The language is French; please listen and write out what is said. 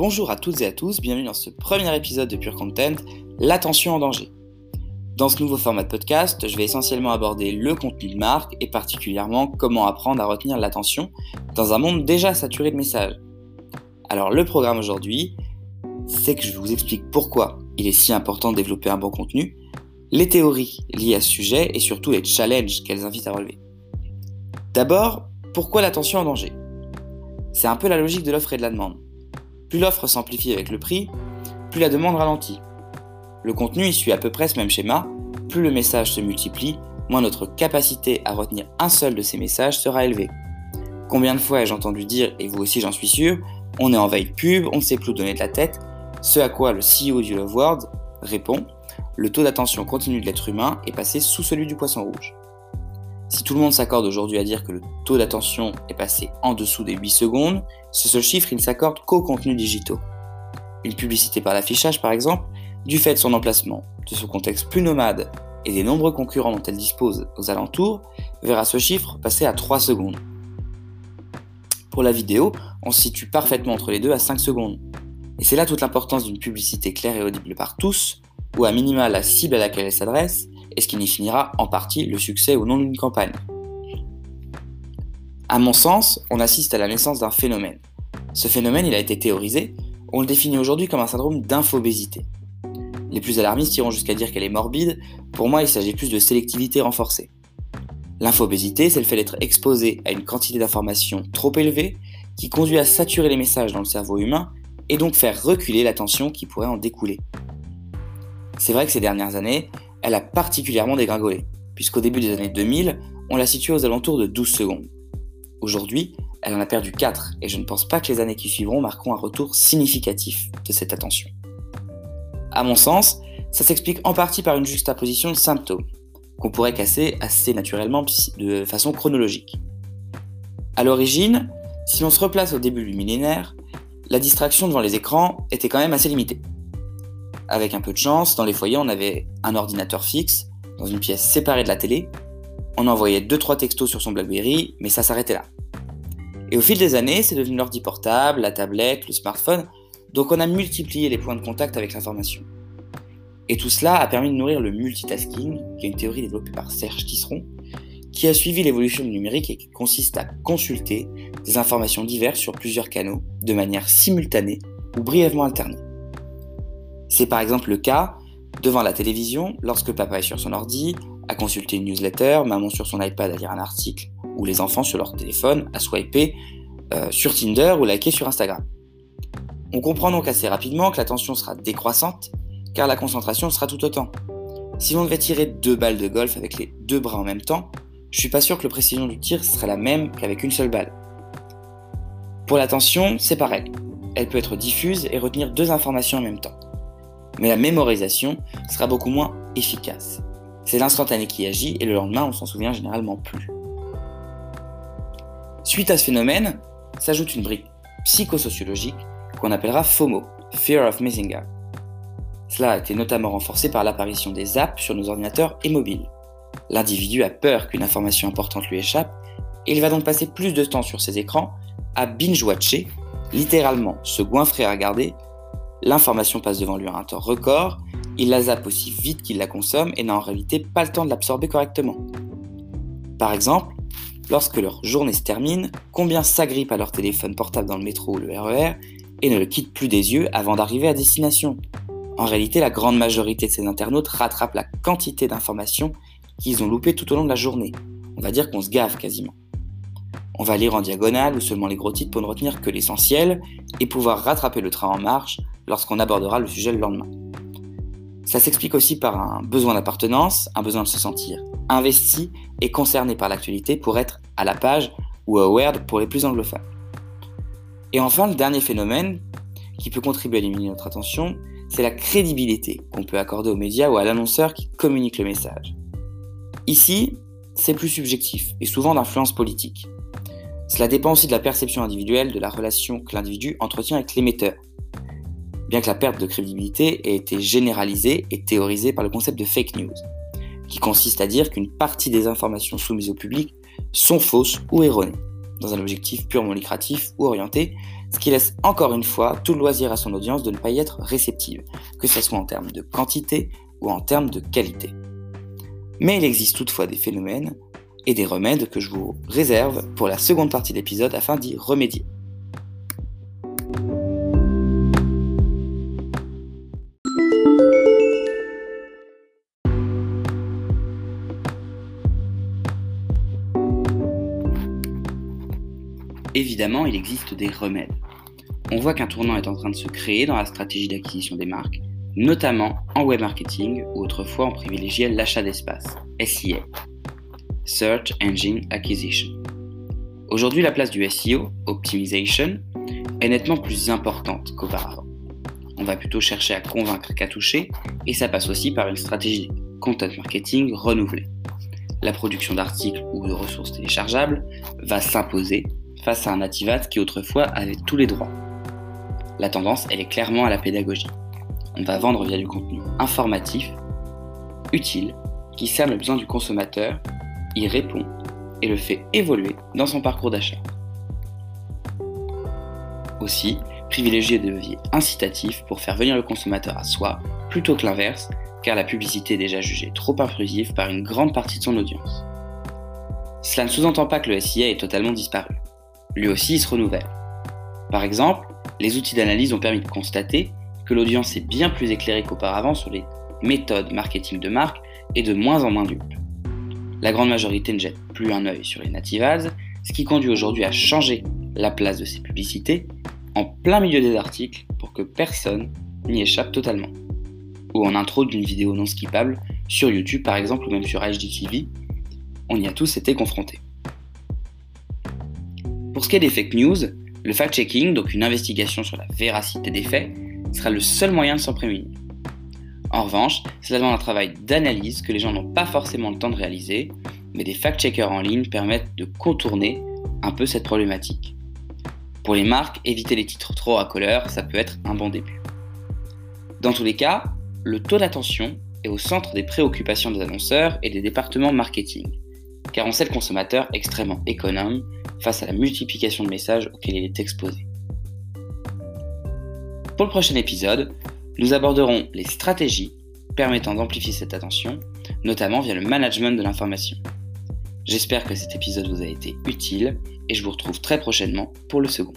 bonjour à toutes et à tous, bienvenue dans ce premier épisode de Pure Content, l'attention en danger. Dans ce nouveau format de podcast, je vais essentiellement aborder le contenu de marque et particulièrement comment apprendre à retenir l'attention dans un monde déjà saturé de messages. Alors le programme aujourd'hui, c'est que je vous explique pourquoi il est si important de développer un bon contenu, les théories liées à ce sujet et surtout les challenges qu'elles invitent à relever. D'abord, pourquoi l'attention en danger? C'est un peu la logique de l'offre et de la demande. Plus l'offre s'amplifie avec le prix, plus la demande ralentit. Le contenu y suit à peu près ce même schéma, plus le message se multiplie, moins notre capacité à retenir un seul de ces messages sera élevée. Combien de fois ai-je entendu dire, et vous aussi j'en suis sûr, on est en veille pub, on ne sait plus donner de la tête, ce à quoi le CEO du Love World répond, le taux d'attention continu de l'être humain est passé sous celui du poisson rouge. Si tout le monde s'accorde aujourd'hui à dire que le taux d'attention est passé en dessous des 8 secondes, ce seul chiffre il ne s'accorde qu'aux contenus digitaux. Une publicité par l'affichage par exemple, du fait de son emplacement, de son contexte plus nomade et des nombreux concurrents dont elle dispose aux alentours, verra ce chiffre passer à 3 secondes. Pour la vidéo, on se situe parfaitement entre les deux à 5 secondes. Et c'est là toute l'importance d'une publicité claire et audible par tous, ou à minima la cible à laquelle elle s'adresse, et ce qui définira en partie le succès ou non d'une campagne. À mon sens, on assiste à la naissance d'un phénomène. Ce phénomène, il a été théorisé, on le définit aujourd'hui comme un syndrome d'infobésité. Les plus alarmistes iront jusqu'à dire qu'elle est morbide, pour moi il s'agit plus de sélectivité renforcée. L'infobésité, c'est le fait d'être exposé à une quantité d'informations trop élevée qui conduit à saturer les messages dans le cerveau humain et donc faire reculer l'attention qui pourrait en découler. C'est vrai que ces dernières années, elle a particulièrement dégringolé, puisqu'au début des années 2000, on la situait aux alentours de 12 secondes. Aujourd'hui, elle en a perdu 4, et je ne pense pas que les années qui suivront marqueront un retour significatif de cette attention. À mon sens, ça s'explique en partie par une juxtaposition de symptômes, qu'on pourrait casser assez naturellement de façon chronologique. À l'origine, si on se replace au début du millénaire, la distraction devant les écrans était quand même assez limitée. Avec un peu de chance, dans les foyers, on avait un ordinateur fixe, dans une pièce séparée de la télé. On envoyait 2-3 textos sur son Blackberry, mais ça s'arrêtait là. Et au fil des années, c'est devenu l'ordi portable, la tablette, le smartphone, donc on a multiplié les points de contact avec l'information. Et tout cela a permis de nourrir le multitasking, qui est une théorie développée par Serge Tisseron, qui a suivi l'évolution du numérique et qui consiste à consulter des informations diverses sur plusieurs canaux, de manière simultanée ou brièvement alternée. C'est par exemple le cas devant la télévision lorsque papa est sur son ordi, à consulter une newsletter, maman sur son iPad à lire un article, ou les enfants sur leur téléphone à swiper euh, sur Tinder ou liker sur Instagram. On comprend donc assez rapidement que l'attention sera décroissante, car la concentration sera tout autant. Si l'on devait tirer deux balles de golf avec les deux bras en même temps, je suis pas sûr que la précision du tir serait la même qu'avec une seule balle. Pour l'attention, c'est pareil. Elle peut être diffuse et retenir deux informations en même temps mais la mémorisation sera beaucoup moins efficace. C'est l'instantané qui agit et le lendemain on s'en souvient généralement plus. Suite à ce phénomène, s'ajoute une brique psychosociologique qu'on appellera FOMO, Fear of Missing Out. Cela a été notamment renforcé par l'apparition des apps sur nos ordinateurs et mobiles. L'individu a peur qu'une information importante lui échappe et il va donc passer plus de temps sur ses écrans à binge-watcher, littéralement se goinfrer à regarder L'information passe devant lui à un temps record, il la zappe aussi vite qu'il la consomme et n'a en réalité pas le temps de l'absorber correctement. Par exemple, lorsque leur journée se termine, combien s'agrippent à leur téléphone portable dans le métro ou le RER e et ne le quittent plus des yeux avant d'arriver à destination En réalité, la grande majorité de ces internautes rattrapent la quantité d'informations qu'ils ont loupées tout au long de la journée. On va dire qu'on se gave quasiment. On va lire en diagonale ou seulement les gros titres pour ne retenir que l'essentiel et pouvoir rattraper le train en marche lorsqu'on abordera le sujet le lendemain. Ça s'explique aussi par un besoin d'appartenance, un besoin de se sentir investi et concerné par l'actualité pour être à la page ou aware pour les plus anglophones. Et enfin, le dernier phénomène qui peut contribuer à éliminer notre attention, c'est la crédibilité qu'on peut accorder aux médias ou à l'annonceur qui communique le message. Ici, c'est plus subjectif et souvent d'influence politique. Cela dépend aussi de la perception individuelle de la relation que l'individu entretient avec l'émetteur. Bien que la perte de crédibilité ait été généralisée et théorisée par le concept de fake news, qui consiste à dire qu'une partie des informations soumises au public sont fausses ou erronées, dans un objectif purement lucratif ou orienté ce qui laisse encore une fois tout le loisir à son audience de ne pas y être réceptive, que ce soit en termes de quantité ou en termes de qualité. Mais il existe toutefois des phénomènes et des remèdes que je vous réserve pour la seconde partie de l'épisode afin d'y remédier. Évidemment, il existe des remèdes. On voit qu'un tournant est en train de se créer dans la stratégie d'acquisition des marques, notamment en web marketing où autrefois on privilégiait l'achat d'espace, SIA, Search Engine Acquisition. Aujourd'hui, la place du SEO, Optimization, est nettement plus importante qu'auparavant. On va plutôt chercher à convaincre qu'à toucher, et ça passe aussi par une stratégie content marketing renouvelée. La production d'articles ou de ressources téléchargeables va s'imposer face à un nativat qui autrefois avait tous les droits. La tendance, elle est clairement à la pédagogie. On va vendre via du contenu informatif, utile, qui sert le besoin du consommateur, y répond et le fait évoluer dans son parcours d'achat. Aussi, privilégier des leviers incitatifs pour faire venir le consommateur à soi plutôt que l'inverse, car la publicité est déjà jugée trop intrusive par une grande partie de son audience. Cela ne sous-entend pas que le SIA est totalement disparu lui aussi il se renouvelle. Par exemple, les outils d'analyse ont permis de constater que l'audience est bien plus éclairée qu'auparavant sur les méthodes marketing de marque et de moins en moins dupe. La grande majorité ne jette plus un œil sur les native ce qui conduit aujourd'hui à changer la place de ces publicités en plein milieu des articles pour que personne n'y échappe totalement. Ou en intro d'une vidéo non skippable sur YouTube par exemple ou même sur HDTV, on y a tous été confrontés. Pour ce qui est des fake news, le fact-checking, donc une investigation sur la véracité des faits, sera le seul moyen de s'en prémunir. En revanche, cela demande un travail d'analyse que les gens n'ont pas forcément le temps de réaliser, mais des fact-checkers en ligne permettent de contourner un peu cette problématique. Pour les marques, éviter les titres trop racoleurs, ça peut être un bon début. Dans tous les cas, le taux d'attention est au centre des préoccupations des annonceurs et des départements marketing, car on sait le consommateur extrêmement économe face à la multiplication de messages auxquels il est exposé. Pour le prochain épisode, nous aborderons les stratégies permettant d'amplifier cette attention, notamment via le management de l'information. J'espère que cet épisode vous a été utile et je vous retrouve très prochainement pour le second.